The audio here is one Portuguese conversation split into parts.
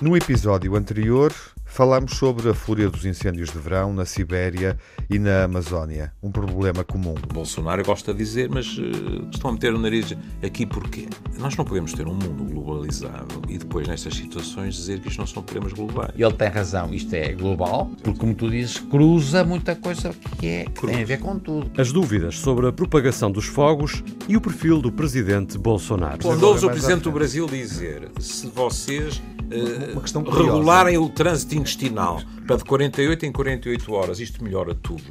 No episódio anterior, falámos sobre a fúria dos incêndios de verão na Sibéria e na Amazónia, um problema comum. Bolsonaro gosta de dizer, mas uh, estão a meter o nariz aqui porquê? Nós não podemos ter um mundo globalizado e depois, nestas situações, dizer que isto não são problemas globais. Ele tem razão, isto é global, porque, como tu dizes, cruza muita coisa que, é, que tem a ver com tudo. As dúvidas sobre a propagação dos fogos e o perfil do presidente Bolsonaro. Quando ouves o presidente do Brasil dizer se vocês uh, regularem o trânsito intestinal para de 48 em 48 horas, isto melhora tudo.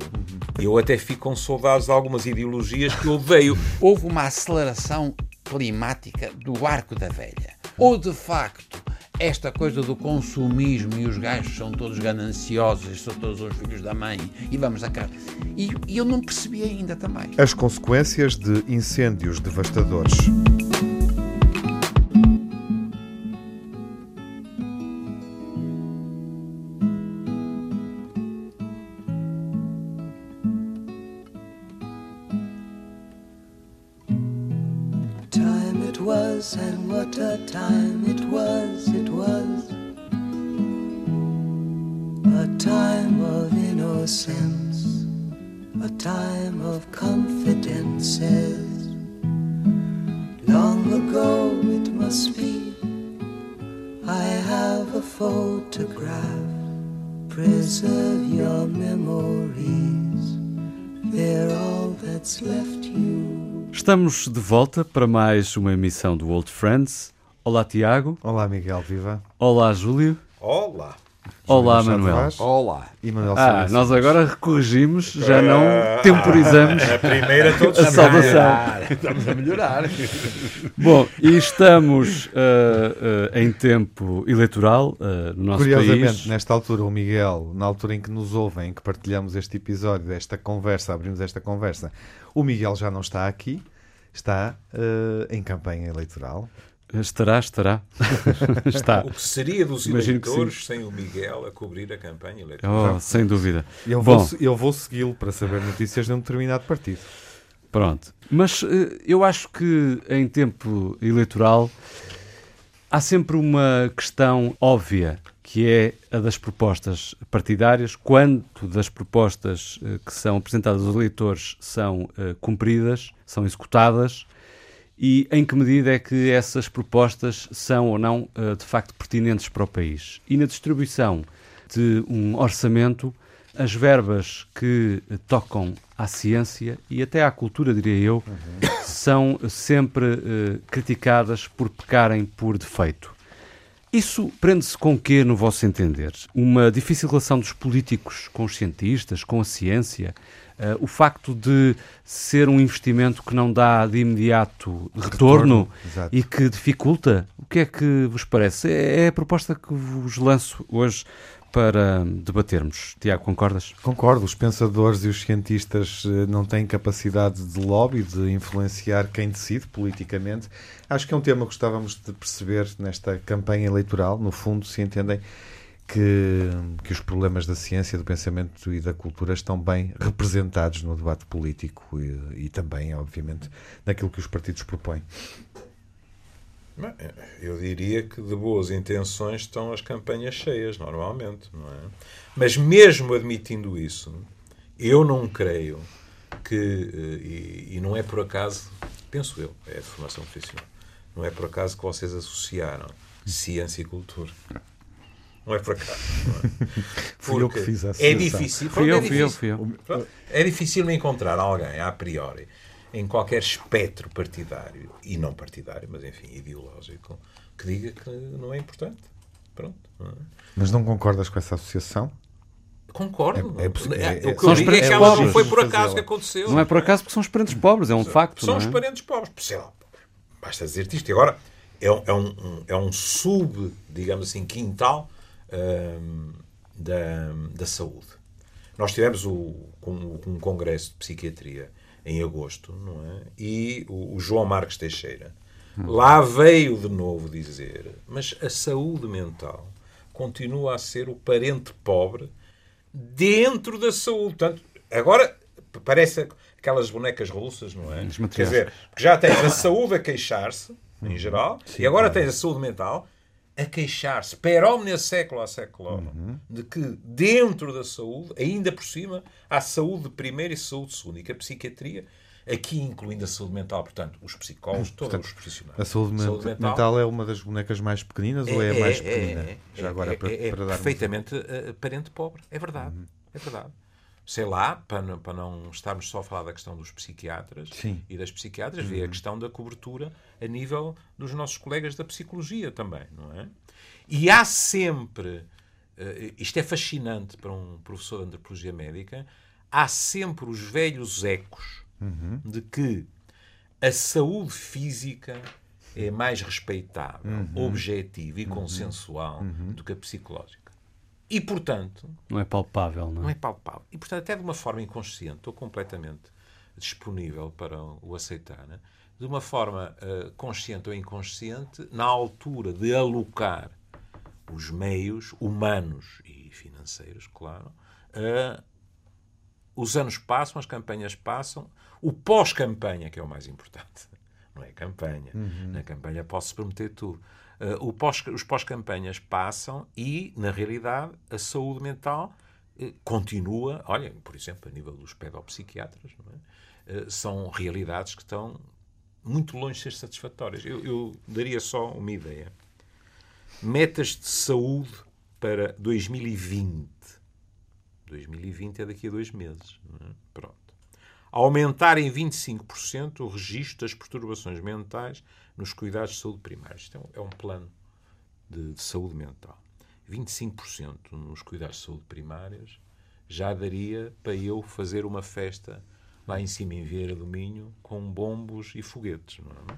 Eu até fico com saudades de algumas ideologias que eu odeio. Houve uma aceleração climática do arco da velha. Ou de facto esta coisa do consumismo e os gajos são todos gananciosos, são todos os filhos da mãe e vamos a cá. E, e eu não percebi ainda também. As consequências de incêndios devastadores. Preserve your memories, they're all that's left you. Estamos de volta para mais uma emissão do Old Friends. Olá, Tiago. Olá, Miguel Viva. Olá, Júlio. Olá! Olá, Manuel. Olá. E Manuel Ah, Silva. nós agora corrigimos, já não temporizamos A primeira todos a saudação. Estamos a melhorar. Bom, e estamos ah, ah, em tempo eleitoral ah, no nosso Curiosamente, país. nesta altura, o Miguel, na altura em que nos ouvem, em que partilhamos este episódio, esta conversa, abrimos esta conversa, o Miguel já não está aqui, está em campanha eleitoral. Estará, estará. Está. O que seria dos Imagino eleitores sem o Miguel a cobrir a campanha eleitoral? Oh, sem dúvida. Eu Bom. vou, eu vou segui-lo para saber notícias de um determinado partido. Pronto. Mas eh, eu acho que em tempo eleitoral há sempre uma questão óbvia, que é a das propostas partidárias, quanto das propostas eh, que são apresentadas aos eleitores são eh, cumpridas, são executadas, e em que medida é que essas propostas são ou não eh, de facto pertinentes para o país. E na distribuição de um orçamento, as verbas que tocam à ciência e até à cultura, diria eu, são sempre eh, criticadas por pecarem por defeito. Isso prende-se com o quê, no vosso entender? Uma difícil relação dos políticos com os cientistas, com a ciência? Eh, o facto de ser um investimento que não dá de imediato retorno, exato. e que dificulta? O que é que vos parece? É é a proposta que vos lanço hoje para debatermos. Tiago, concordas? Concordo, os pensadores e os cientistas eh, não têm capacidade de lobby, de influenciar quem decide politicamente. Acho que é um tema que gostávamos de perceber nesta campanha eleitoral. No fundo, se entendem que, que os problemas da ciência, do pensamento e da cultura estão bem representados no debate político e, e também, obviamente, naquilo que os partidos propõem. Eu diria que de boas intenções estão as campanhas cheias, normalmente, não é? Mas mesmo admitindo isso, eu não creio que, eh, e, e não é por acaso, penso eu, é de formação profissional, não é por acaso que vocês associaram ciência e cultura. Não é por acaso. Não é? Fui eu que fiz a É associação. difícil. Fui eu, é fui eu, difícil. fui eu. Pronto. É difícil encontrar alguém, a priori, em qualquer espectro partidário, e não partidário, mas enfim, ideológico, que diga que não é importante. Pronto. não é? Mas não concordas com essa associação? Concordo. É- é É- é- o que São eu os digo é que ela não pobres. foi por acaso que aconteceu. Não é por acaso porque são os parentes pobres, é um facto. São não os é? parentes pobres. Sei lá, basta dizer-te isto. E agora é um, é um, um- é um sub, digamos assim, quintal hum, da, da saúde. Nós tivemos o, um, um congresso de psiquiatria em agosto, não é? E o, o João Marques Teixeira lá veio de novo dizer, mas a saúde mental continua a ser o parente pobre dentro da saúde. Portanto, agora parece aquelas bonecas russas, não é? Quer dizer, que já tens a saúde a queixar-se, em geral, e agora tens a saúde mental, a queixar-se, per omnia século a século, de que dentro da saúde, ainda por cima, há saúde de primeira e saúde de segunda, e que a psiquiatria, aqui incluindo a saúde mental, portanto, os psicólogos, todos os profissionais. A saúde, mental, é uma das bonecas mais pequeninas ou é a mais pequenina? É, Já agora, para, é, é para dar perfeitamente uh, parente pobre. É verdade. É verdade. Sei lá, para não, para não estarmos só a falar da questão dos psiquiatras Sim. e das psiquiatras, vê a questão da cobertura a nível dos nossos colegas da psicologia também, não é? E há sempre, uh, isto é fascinante para um professor de antropologia médica, há sempre os velhos ecos de que a saúde física é mais respeitável, objetiva e consensual do que a psicológica. E, portanto, Não é palpável, não não é? é palpável. E, portanto, até de uma forma inconsciente, estou completamente disponível para o aceitar, né? de uma forma eh, consciente ou inconsciente, na altura de alocar os meios humanos e financeiros, claro, eh, os anos passam, as campanhas passam, o pós-campanha, que é o mais importante, não é campanha. Na campanha posso prometer tudo. Uh, pós, os pós-campanhas passam e, na realidade, a saúde mental eh, continua. Olha, por exemplo, a nível dos pedopsiquiatras, é? Eh, são realidades que estão muito longe de ser satisfatórias. Eu, eu daria só uma ideia. Metas de saúde para 2020. 2020 é daqui a dois meses. é? Pronto. Aumentar em 25% o registro das perturbações mentais nos cuidados de saúde primários. Isto é um, é um plano de, de saúde mental. 25% nos cuidados de saúde primários já daria para eu fazer uma festa lá em cima em Vieira do Minho com bombos e foguetes. Não é?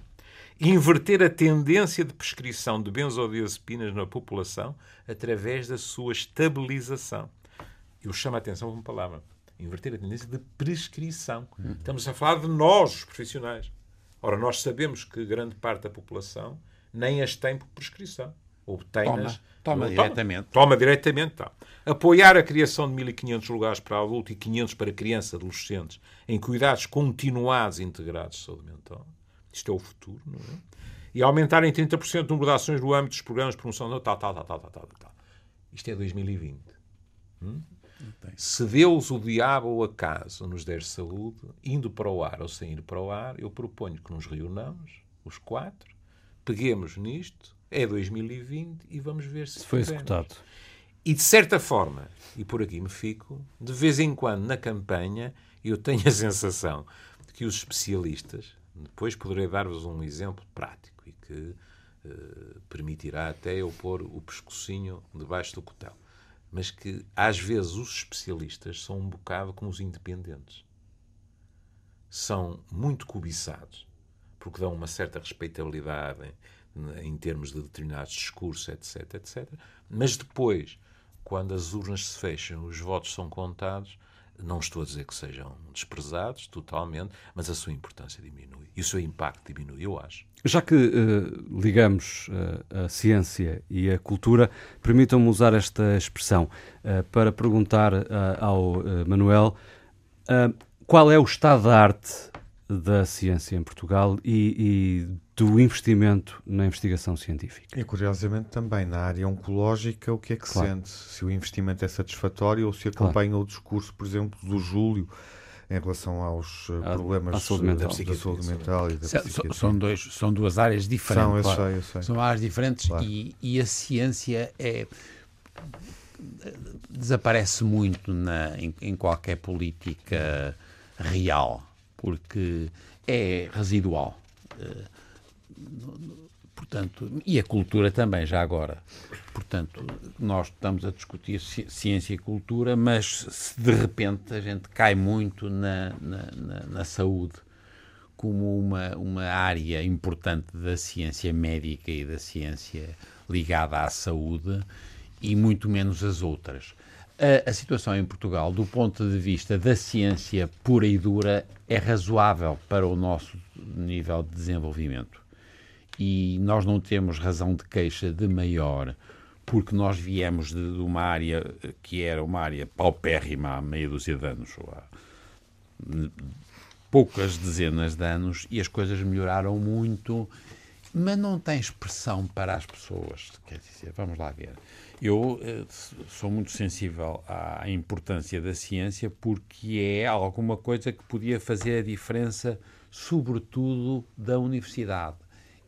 Inverter a tendência de prescrição de benzodiazepinas na população através da sua estabilização. Eu chamo a atenção para uma palavra. Inverter a tendência de prescrição. Estamos a falar de nós, os profissionais. Ora, nós sabemos que grande parte da população nem as tem por prescrição. Obtém-nas. Toma, toma diretamente. Toma diretamente, tá. Apoiar a criação de 1.500 lugares para adulto e 500 para crianças e adolescentes em cuidados continuados e integrados de saúde mental. Isto é o futuro, não é? E aumentar em 30% o número de ações no âmbito dos programas de promoção tal, tal, tal, tal, tal, tal, tal. Isto é 2020. Hum? Se Deus, o diabo ou acaso nos der saúde, indo para o ar ou sem ir para o ar, eu proponho que nos reunamos, os quatro, peguemos nisto, é 2020 e vamos ver se Foi fizemos. executado. E de certa forma, e por aqui me fico, de vez em quando na campanha eu tenho a sensação de que os especialistas, depois poderei dar-vos um exemplo prático e que eh, permitirá até eu pôr o pescocinho debaixo do cotão, mas que às vezes os especialistas são um bocado como os independentes. São muito cobiçados, porque dão uma certa respeitabilidade em, em termos de determinados discursos, etc, etc. Mas depois, quando as urnas se fecham, os votos são contados, não estou a dizer que sejam desprezados totalmente, mas a sua importância diminui. E o seu impacto diminui, eu acho. Já que eh, ligamos eh, a ciência e a cultura, permitam-me usar esta expressão eh, para perguntar ao Manuel qual é o estado da arte da ciência em Portugal e, e do investimento na investigação científica. E curiosamente também na área oncológica, o que é que Claro. sente? Se o investimento é satisfatório ou se acompanha o discurso, por exemplo, do Júlio em relação aos eh, À- problemas à saúde eh, mental. da Psiquiatria, saúde saúde mental e da São- psiquiatria. São, dois, são duas áreas diferentes. São, eu claro. sei, eu sei. São áreas diferentes Claro. e, e a ciência é desaparece muito na, em, em qualquer política real, porque é residual. Eh, Portanto, e a cultura também, já agora. Portanto, nós estamos a discutir ci- ciência e cultura, mas se de repente a gente cai muito na, na, na- na saúde como uma, uma área importante da ciência médica e da ciência ligada à saúde e muito menos as outras. A, a situação em Portugal, do ponto de vista da ciência pura e dura, é razoável para o nosso nível de desenvolvimento e nós não temos razão de queixa de maior porque nós viemos de, de uma área que era uma área paupérrima há meia dúzia de anos, ou há poucas dezenas de anos, e as coisas melhoraram muito mas não tem expressão para as pessoas. Quer dizer, vamos lá ver. Eu eh, sou muito sensível à importância da ciência porque é alguma coisa que podia fazer a diferença, sobretudo da universidade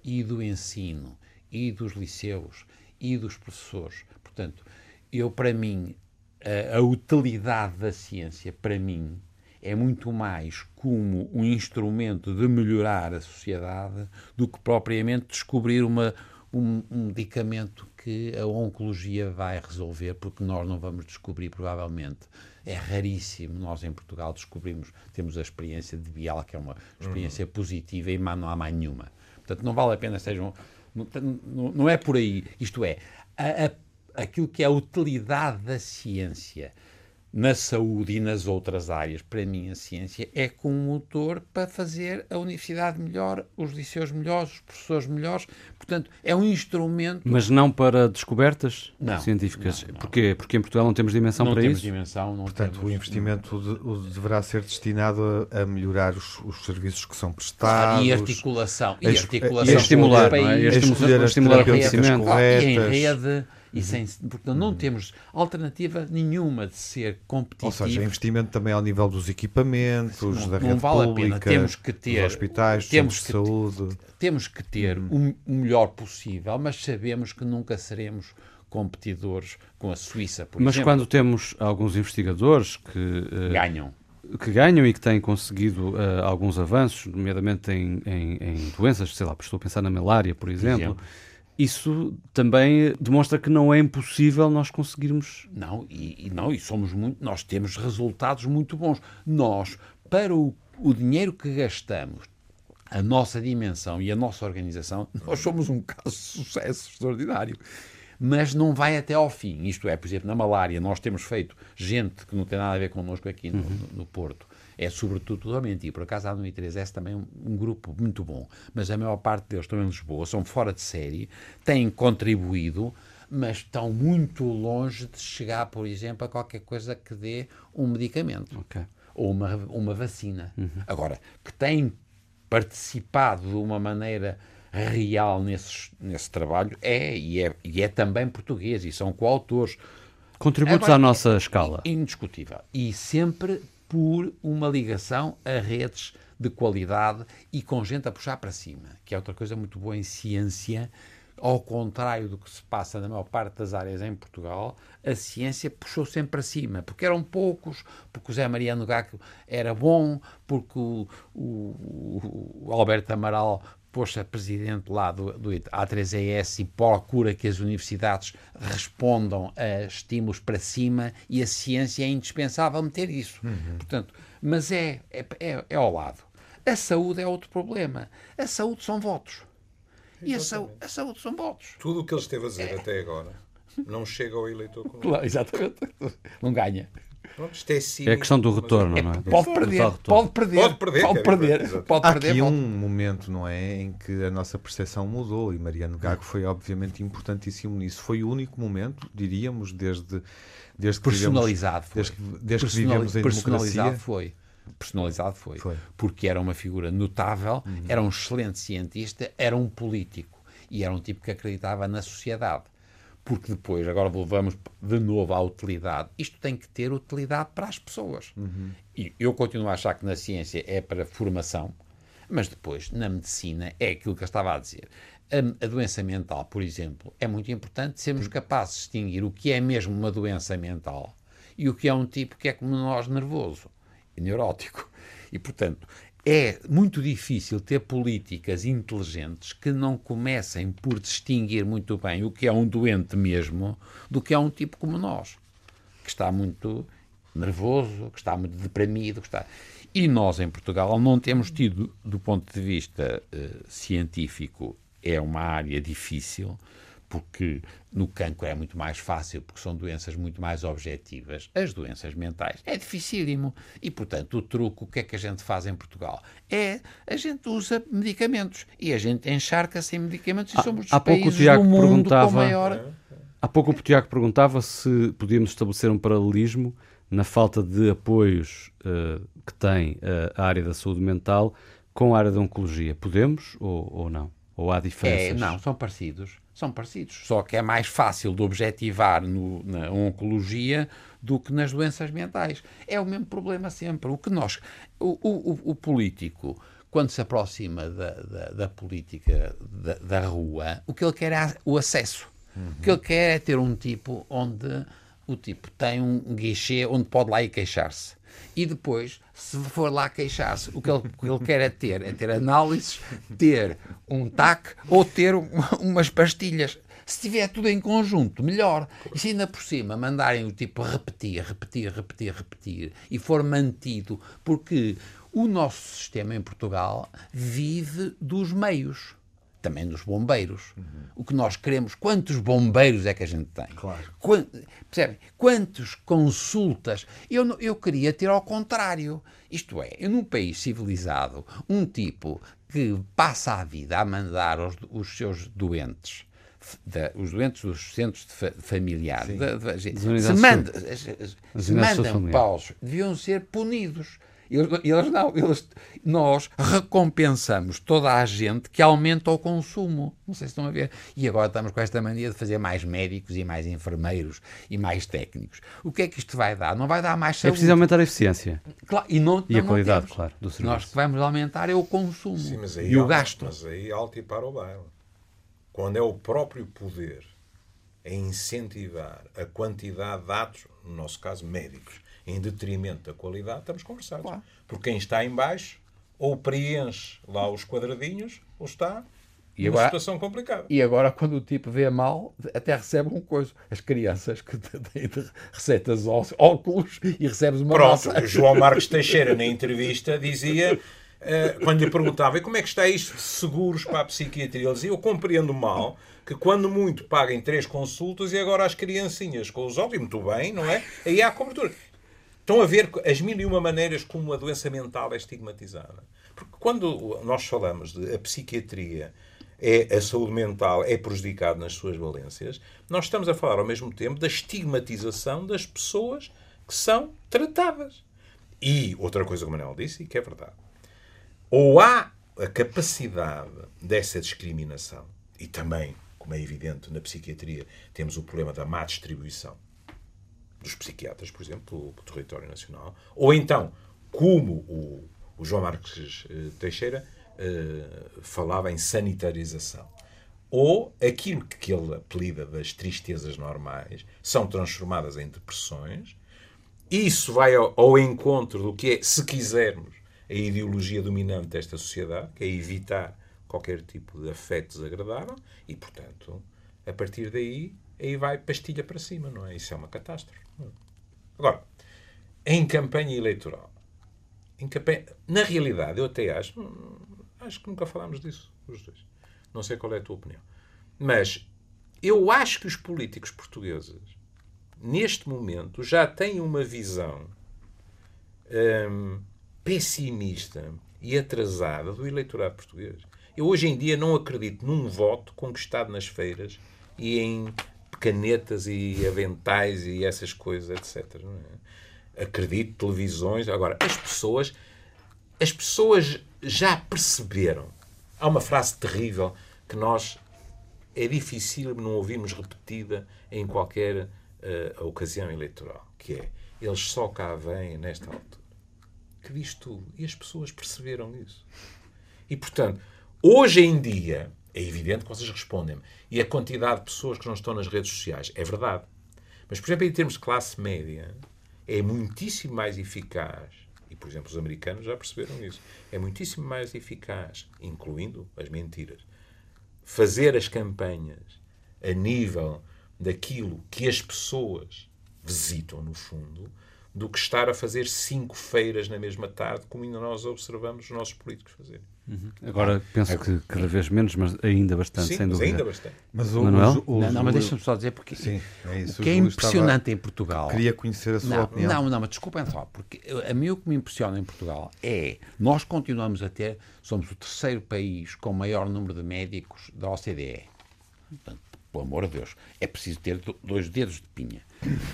e do ensino e dos liceus e dos professores. Portanto, eu para mim a, a utilidade da ciência para mim é muito mais como um instrumento de melhorar a sociedade do que propriamente descobrir uma, um, um, medicamento que a oncologia vai resolver, porque nós não vamos descobrir, provavelmente. É raríssimo nós em Portugal descobrimos, temos a experiência de Bial, que é uma experiência uhum. positiva e não há mais nenhuma. Portanto, não vale a pena sejam. Não, não, não é por aí. Isto é, a, a, aquilo que é a utilidade da ciência na saúde e nas outras áreas, para mim a ciência é como um motor para fazer a universidade melhor, os liceus melhores, os professores melhores. Portanto, é um instrumento. Mas não para descobertas não, científicas. Não, não. Porquê? Porque em Portugal não temos dimensão não para temos isso. Dimensão, não Portanto, temos, o investimento de, deverá ser destinado a, a melhorar os, os, serviços que são prestados. e articulação. E, a, articulação e estimular, não é? país, E estimular, estimular o conhecimento. e em rede e sem, portanto, não temos alternativa nenhuma de ser competitivo. Ou seja, investimento também ao nível dos equipamentos, não, da não rede vale pública, a pena. Temos que ter, dos hospitais, temos de que, saúde. Temos que ter Uhum. o melhor possível, mas sabemos que nunca seremos competidores com a Suíça, por mas exemplo. quando temos alguns investigadores que uh, ganham que ganham e que têm conseguido uh, alguns avanços, nomeadamente em, em, em, doenças, sei lá, estou a pensar na malária, por exemplo, exemplo isso também demonstra que não é impossível nós conseguirmos. Não, e, e, não, e somos muito, nós temos resultados muito bons. Nós, para o, o dinheiro que gastamos, a nossa dimensão e a nossa organização, nós somos um caso de sucesso extraordinário. Mas não vai até ao fim. Isto é, por exemplo, na malária, nós temos feito gente que não tem nada a ver connosco aqui no, uhum. no, no Porto é sobretudo tudo a mentir. Por acaso há no I3S também um, um, grupo muito bom, mas a maior parte deles estão em Lisboa, são fora de série, têm contribuído, mas estão muito longe de chegar, por exemplo, a qualquer coisa que dê um medicamento okay. ou uma, uma vacina. Uhum. Agora, que têm participado de uma maneira real nesse, nesse trabalho é e, é e é também português e são coautores. Contributos à nossa escala. Indiscutível. E sempre por uma ligação a redes de qualidade e com gente a puxar para cima, que é outra coisa muito boa em ciência. Ao contrário do que se passa na maior parte das áreas em Portugal, a ciência puxou sempre para cima, porque eram poucos, porque o Zé Mariano Gaco era bom, porque o, o, o Alberto Amaral poxa presidente lá do, do A3ES e procura que as universidades respondam a estímulos para cima e a ciência é indispensável meter isso. Uhum. Portanto, mas é, é, é, é, ao lado. A saúde é outro problema. A saúde são votos. E a, saúde, a saúde são votos. Tudo o que ele esteve a dizer é. até agora não chega ao eleitor Claro, exatamente. Não ganha. É, é, a questão do retorno, é, não é? Pode perder, pode perder, pode perder, pode perder. Pode Há perder, aqui pode... um momento, não é, em que a nossa percepção mudou e Mariano Gago foi obviamente importantíssimo nisso. Foi o único momento, diríamos, desde desde que personalizado vivemos, foi. desde, desde que vivemos em personalizado democracia. foi. Personalizado foi. Foi. Porque era uma figura notável, Uhum. era um excelente cientista, era um político e era um tipo que acreditava na sociedade porque depois, agora volvamos de novo à utilidade. Isto tem que ter utilidade para as pessoas. Uhum. E eu continuo a achar que na ciência é para formação, mas depois, na medicina, é aquilo que eu estava a dizer. A, a doença mental, por exemplo, é muito importante sermos capazes de distinguir o que é mesmo uma doença mental e o que é um tipo que é como nós, nervoso e neurótico. E, portanto, é muito difícil ter políticas inteligentes que não comecem por distinguir muito bem o que é um doente mesmo do que é um tipo como nós, que está muito nervoso, que está muito deprimido, que está... E nós, em Portugal, não temos tido, do ponto de vista uh, científico, é uma área difícil, porque no cancro é muito mais fácil, porque são doenças muito mais objetivas. As doenças mentais é dificílimo. E, portanto, o truque, o que é que a gente faz em Portugal? É, a gente usa medicamentos. E a gente encharca-se em medicamentos e há, somos há dos países pouco o Tiago do mundo perguntava, com maior... Há pouco o Tiago perguntava se podíamos estabelecer um paralelismo na falta de apoios uh, que tem uh, a área da saúde mental com a área da oncologia. Podemos ou, ou não? Ou há É, diferenças? não, são parecidos. São parecidos. Só que é mais fácil de objetivar no- na oncologia do que nas doenças mentais. É o mesmo problema sempre. O que nós. O, o- o- político, quando se aproxima da, da, da política da, da rua, o que ele quer é o acesso. O que ele quer é ter um tipo onde o tipo tem um guichê onde pode lá ir queixar-se. E depois, se for lá queixar-se, o que ele, que ele quer é ter, é ter análises, ter um TAC ou ter um- umas pastilhas. Se tiver tudo em conjunto, melhor. E se ainda por cima mandarem o tipo repetir, repetir, repetir, repetir e for mantido, porque o nosso sistema em Portugal vive dos meios também dos bombeiros. O que nós queremos, quantos bombeiros é que a gente tem? Claro. Quan, percebem? Quantas consultas? Eu, eu queria ter ao contrário. Isto é, eu num país civilizado, um tipo que passa a vida a mandar os, os seus doentes. da- os doentes dos centros de fa- familiares se, manda, se mandam paus, deviam ser punidos. Eles, eles não, eles, nós recompensamos toda a gente que aumenta o consumo. Não sei se estão a ver. E agora estamos com esta mania de fazer mais médicos e mais enfermeiros e mais técnicos. O que é que isto vai dar? Não vai dar mais É saúde. preciso aumentar a eficiência Claro, e não, e a não qualidade, temos. claro, do Nós serviço. que vamos aumentar é o consumo Sim, mas aí, e o alto- gasto. Mas aí alto e para o baile. Quando é o próprio poder a incentivar a quantidade de atos, no nosso caso médicos, em detrimento da qualidade, estamos conversados. Claro. Porque quem está em baixo ou preenche lá os quadradinhos ou está E numa agora- situação complicada. E agora, quando o tipo vê mal, até recebe um coisa. As crianças que têm receitas óculos e recebes uma Pronto, massa. João Marcos Teixeira, na entrevista, dizia, eh, quando lhe perguntava e como é que está isto de seguros para a psiquiatria, ele dizia, eu compreendo mal que quando muito paguem três consultas e agora as criancinhas com os óculos, e muito bem, não é? Aí há cobertura. Estão a ver as mil e uma maneiras como a doença mental é estigmatizada. Porque quando nós falamos de a psiquiatria, é, a saúde mental é prejudicada nas suas valências, nós estamos a falar ao mesmo tempo da estigmatização das pessoas que são tratadas. E outra coisa que o Manuel disse, e que é verdade, ou há a capacidade dessa discriminação, e também, como é evidente, na psiquiatria temos o problema da má distribuição dos psiquiatras, por exemplo, do território nacional, ou então, como o, o João Marques eh, Teixeira eh, falava em sanitarização, ou aquilo que ele apelida das tristezas normais são transformadas em depressões, isso vai ao, ao encontro do que é, se quisermos, a ideologia dominante desta sociedade, que é evitar qualquer tipo de afeto desagradável, e, portanto, a partir daí, aí vai pastilha para cima, não é? Isso é uma catástrofe. Agora, em campanha eleitoral, em campanha, na realidade, eu até acho, hum, acho que nunca falámos disso, os dois. Não sei qual é a tua opinião. Mas eu acho que os políticos portugueses, neste momento, já têm uma visão hum, pessimista e atrasada do eleitorado português. Eu hoje em dia não acredito num voto conquistado nas feiras e em canetas e aventais e essas coisas, etc. é? Acredito televisões. Agora, as pessoas, as pessoas já perceberam. Há uma frase terrível que nós é difícil não ouvirmos repetida em qualquer eh, ocasião eleitoral, que é eles só cá vêm nesta altura. Que diz tudo. E as pessoas perceberam isso. E, portanto, hoje em dia, é evidente que vocês respondem-me, e a quantidade de pessoas que não estão nas redes sociais, é verdade. Mas, por exemplo, em termos de classe média, é muitíssimo mais eficaz, e, por exemplo, os americanos já perceberam isso, é muitíssimo mais eficaz, incluindo as mentiras, fazer as campanhas a nível daquilo que as pessoas visitam, no fundo, do que estar a fazer cinco feiras na mesma tarde, como ainda nós observamos os nossos políticos fazerem. Agora penso que cada vez menos, mas ainda bastante, Sim, sem mas dúvida. ainda bastante. Mas o, Manuel? o- o- Não, não, mas deixa-me só dizer porque Sim, é isso. o que é impressionante em Portugal. Queria conhecer a sua Não, opinião. não, não, mas desculpem só, porque a mim o que me impressiona em Portugal é nós continuamos a ter, somos o terceiro país com o maior número de médicos da OCDE. Portanto, pelo amor de Deus, é preciso ter do- dois dedos de pinha.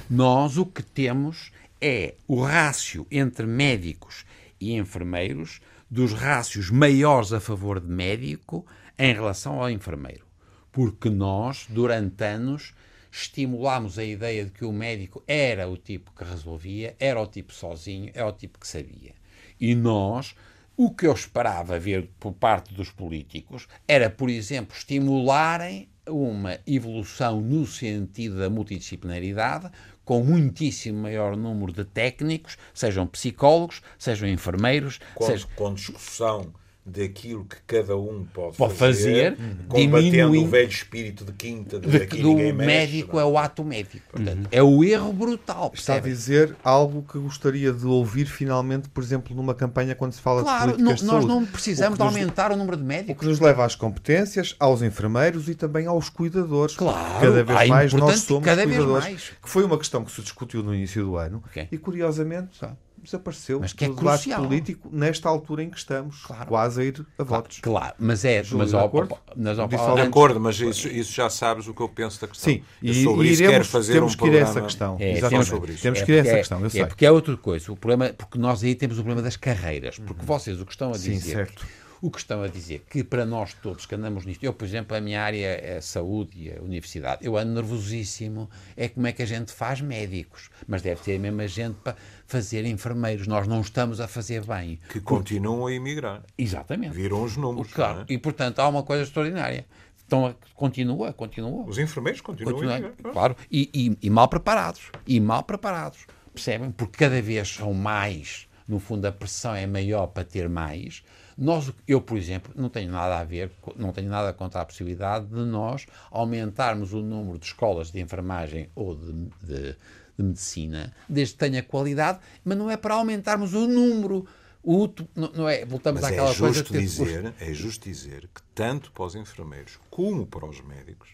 Nós o que temos é o rácio entre médicos e enfermeiros dos rácios maiores a favor de médico em relação ao enfermeiro. Porque nós, durante anos, estimulámos a ideia de que o médico era o tipo que resolvia, era o tipo sozinho, é o tipo que sabia. E nós, o que eu esperava ver por parte dos políticos era, por exemplo, estimularem uma evolução no sentido da multidisciplinaridade, com muitíssimo maior número de técnicos, sejam psicólogos, sejam enfermeiros, com, sejam... com discussão daquilo que cada um pode, Pode fazer, fazer, combatendo o velho espírito de quinta de, de- aqui do ninguém mexe, médico não é o ato médico. Portanto, é o erro brutal. Está a percebe? dizer algo que gostaria de ouvir finalmente, por exemplo, numa campanha quando se fala de Claro, políticas não- de nós saúde. não precisamos O de que nos- aumentar o número de O médicos. que nos leva às competências, aos enfermeiros e também aos cuidadores. Claro, Cada vez mais nós somos cada vez cuidadores. mais. Que foi uma questão que se discutiu no início do ano Ok. e, curiosamente, desapareceu Mas que é do debate político nesta altura em que estamos, quase a ir a votos. Claro, mas é. Júlio, mas de acordo? ao- mas ao- Disse ao- De acordo, mas isso, isso já sabes o que eu penso da questão. Sim, Eu e, sobre e isso iremos, quero fazer temos um que ir a essa questão. É, Exatamente. temos sobre isso. Temos É que ir a essa é- questão, eu é sei. porque é outra coisa. O problema, porque nós aí temos o problema das carreiras. Porque vocês o que estão a Sim, dizer. certo. O que estão a dizer que para nós todos que andamos nisto, eu, por exemplo, a minha área é a saúde e a universidade, eu ando nervosíssimo. É como é que a gente faz médicos, mas deve ter a mesma gente para fazer enfermeiros. Nós não estamos a fazer bem. Que continuam a emigrar. Exatamente. Viram os números. Claro. é? E portanto há uma coisa extraordinária. Então, continua, continua. Os enfermeiros continuam a emigrar. claro, e, e- e mal preparados. E mal preparados. Percebem? Porque cada vez são mais, no fundo, a pressão é maior para ter mais. Nós, eu, por exemplo, não tenho nada a ver, não tenho nada contra a possibilidade de nós aumentarmos o número de escolas de enfermagem ou de, de- de medicina, desde que tenha qualidade, mas não é para aumentarmos o número. O, não, não é? Voltamos Mas àquela é coisa justo, ter- dizer, é justo dizer que tanto para os enfermeiros como para os médicos,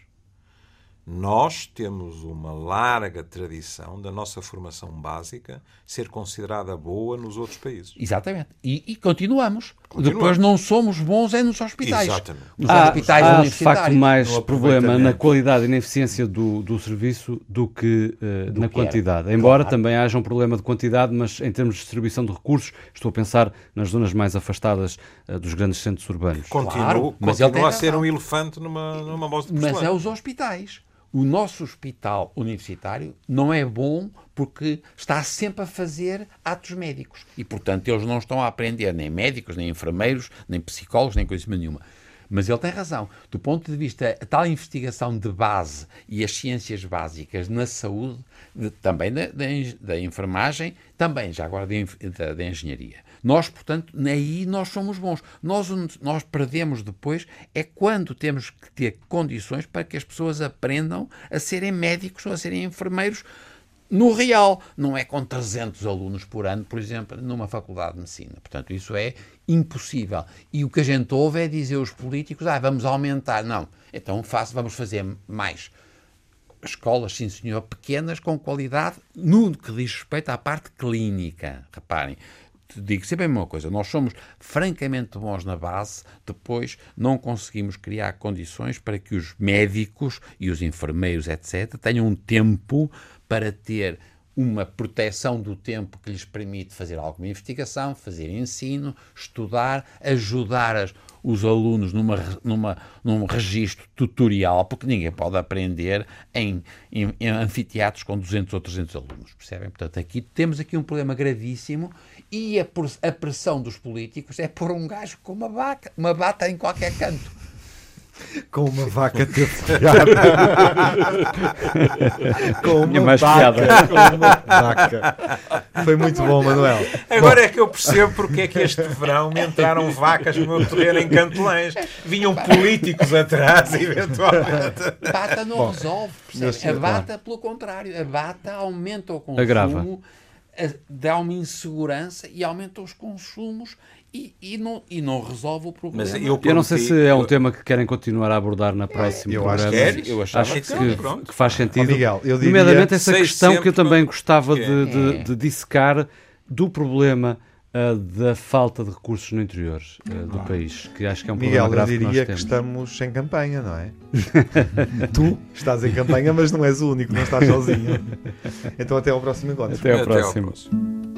nós temos uma larga tradição da nossa formação básica ser considerada boa nos outros países. Exatamente. E, e continuamos. Depois não somos bons é nos hospitais. Exatamente. Nos Há, hospitais há de universitários. facto mais problema na qualidade e na eficiência do, do serviço do que eh, na que era. quantidade. Embora Claro. também haja um problema de quantidade, mas em termos de distribuição de recursos, estou a pensar nas zonas mais afastadas eh, dos grandes centros urbanos. Continua, Claro, mas ele continua tem a ser razão. um elefante numa, numa bosta de Mas é os hospitais. O nosso hospital universitário não é bom porque está sempre a fazer atos médicos. E, portanto, eles não estão a aprender nem médicos, nem enfermeiros, nem psicólogos, nem coisa nenhuma. Mas ele tem razão. Do ponto de vista, a tal investigação de base e as ciências básicas na saúde, de- também da, da, da enfermagem, também, já agora, da, da- engenharia. Nós, portanto, aí nós somos bons. Nós, nós perdemos depois é quando temos que ter condições para que as pessoas aprendam a serem médicos ou a serem enfermeiros no real. Não é com 300 alunos por ano, por exemplo, numa faculdade de medicina. Portanto, isso é impossível. E o que a gente ouve é dizer os políticos, ah, vamos aumentar. Não. Então faço, vamos fazer mais escolas, sim senhor, pequenas, com qualidade, no que diz respeito à parte clínica. Reparem, digo sempre a mesma coisa, nós somos francamente bons na base, depois não conseguimos criar condições para que os médicos e os enfermeiros, etc., tenham tempo para ter uma proteção do tempo que lhes permite fazer alguma investigação, fazer ensino, estudar, ajudar as- os alunos numa, numa, num registro tutorial, porque ninguém pode aprender em, em- em anfiteatros com 200 ou 300 alunos, percebem? Portanto, aqui temos aqui um problema gravíssimo e a, a pressão dos políticos é pôr um gajo com uma vaca, uma bata em qualquer canto. Com uma vaca teve piada. Com uma mais vaca. piada. Com uma vaca. Foi muito bom, Manuel. Agora é que eu percebo porque é que este verão me entraram vacas no meu terreno em Cantelães. Vinham políticos atrás, eventualmente. Bata não resolve, percebe? A bata, pelo contrário, a bata aumenta o consumo, Agrava. dá uma insegurança e aumenta os consumos e, e não, e não resolve o problema. Mas eu, Eu não sei prometi- se é um eu- tema que querem continuar a abordar na próxima eu acho programa. que é. Eu acho que que, faz sentido. Ó, Miguel, eu diria- Nomeadamente essa questão que eu também gostava é. de, de- É. de dissecar do problema ah, da falta de recursos no interior ah, do país, que acho que é um Miguel, problema eu grave que nós diria que temos. estamos em campanha, não é? tu estás em campanha, mas não és o único, não estás sozinho. Então até ao próximo encontro. Até ao Até ao próximo. próximo.